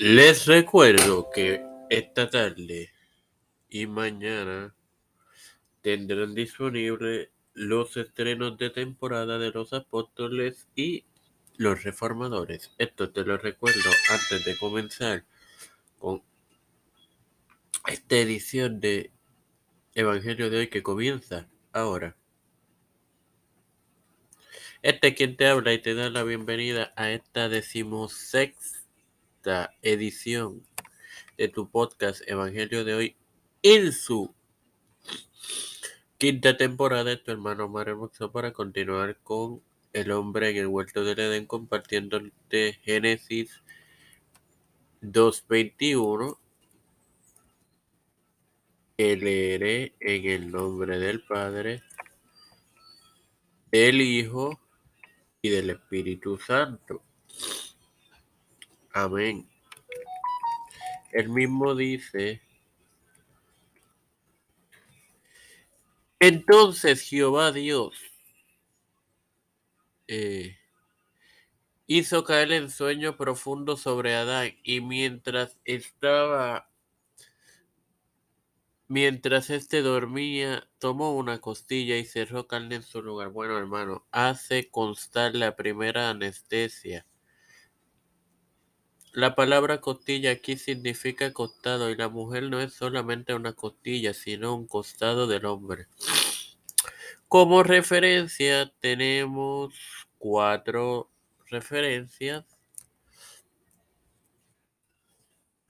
Les recuerdo que esta tarde y mañana tendrán disponible los estrenos de temporada de los apóstoles y los reformadores. Esto te lo recuerdo antes de comenzar con esta edición de Evangelio de hoy que comienza ahora. Este es quien te habla y te da la bienvenida a esta decimosexta edición de tu podcast Evangelio de hoy en su quinta temporada de tu hermano Mario para continuar con el hombre en el huerto del Edén compartiendo Génesis 2.21 que leeré en el nombre del Padre, del Hijo y del Espíritu Santo. Amén. El mismo dice, entonces Jehová Dios eh, hizo caer en sueño profundo sobre Adán y mientras estaba Mientras éste dormía, tomó una costilla y cerró carne en su lugar. Bueno, hermano, hace constar la primera anestesia. La palabra costilla aquí significa costado y la mujer no es solamente una costilla, sino un costado del hombre. Como referencia tenemos cuatro referencias,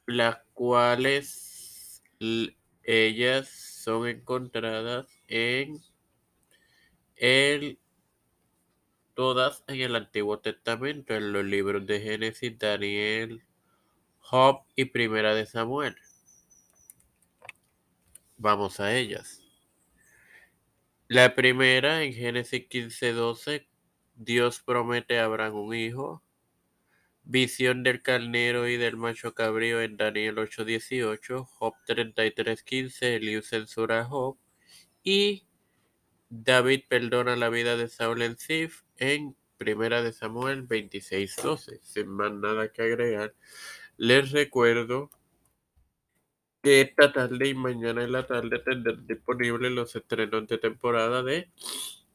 las cuales ellas son encontradas en el todas en el Antiguo Testamento, en los libros de Génesis, Daniel, Job y Primera de Samuel. Vamos a ellas. La primera, en Génesis 15:12, Dios promete a Abraham un hijo. Visión del carnero y del macho cabrío en Daniel 8:18, Job 33:15, Eliú censura a Job y David perdona la vida de Saúl en Sif en Primera de Samuel 26:12. Sin más nada que agregar, les recuerdo que esta tarde y mañana en la tarde tendrán disponibles los estrenos de temporada de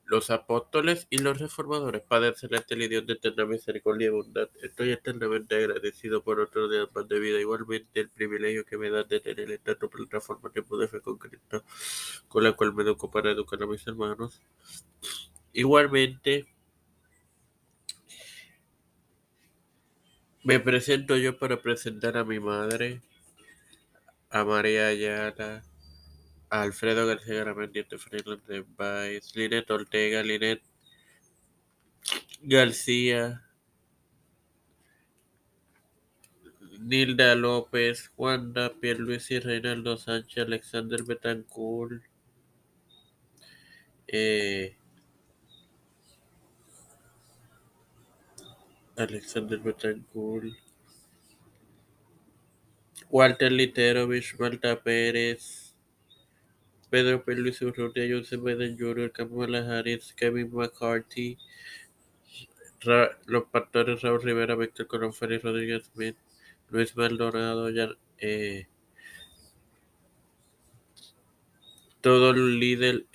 los apóstoles y los reformadores, Padre Celeste, el Dios de eterna misericordia y bondad, estoy eternamente agradecido por otro día más de vida, igualmente el privilegio que me da de tener esta plataforma que pude fe con Cristo, con la cual me educo para educar a mis hermanos. Igualmente, me presento yo para presentar a mi madre, a María Ayala, Alfredo García Garamendi, Fernández Baez, Linet Ortega, Linet García, Nilda López, Juanda, Pierluisi, Reinaldo Sánchez, Alexander Betancourt, eh, Alexander Betancourt, Walter Literovich, Malta Pérez, Pedro Luis Urrutia, Joseph Biden Jr., Kamala Harris, Kevin McCarthy, los pastores Raúl Rivera, Víctor Colón Rodríguez Smith, Luis Maldonado, eh, todo el líder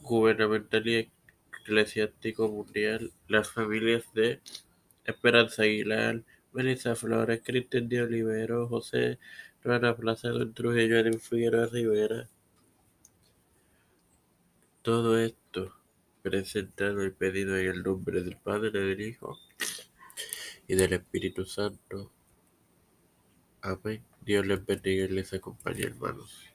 gubernamental y eclesiástico mundial, las familias de Esperanza Aguilar, Melissa Flores, Cristian de Olivero, José Rana Plaza, Don Trujillo, Edwin Figueroa Rivera, todo esto presentado y pedido en el nombre del Padre, del Hijo y del Espíritu Santo. Amén. Dios les bendiga y les acompañe, hermanos.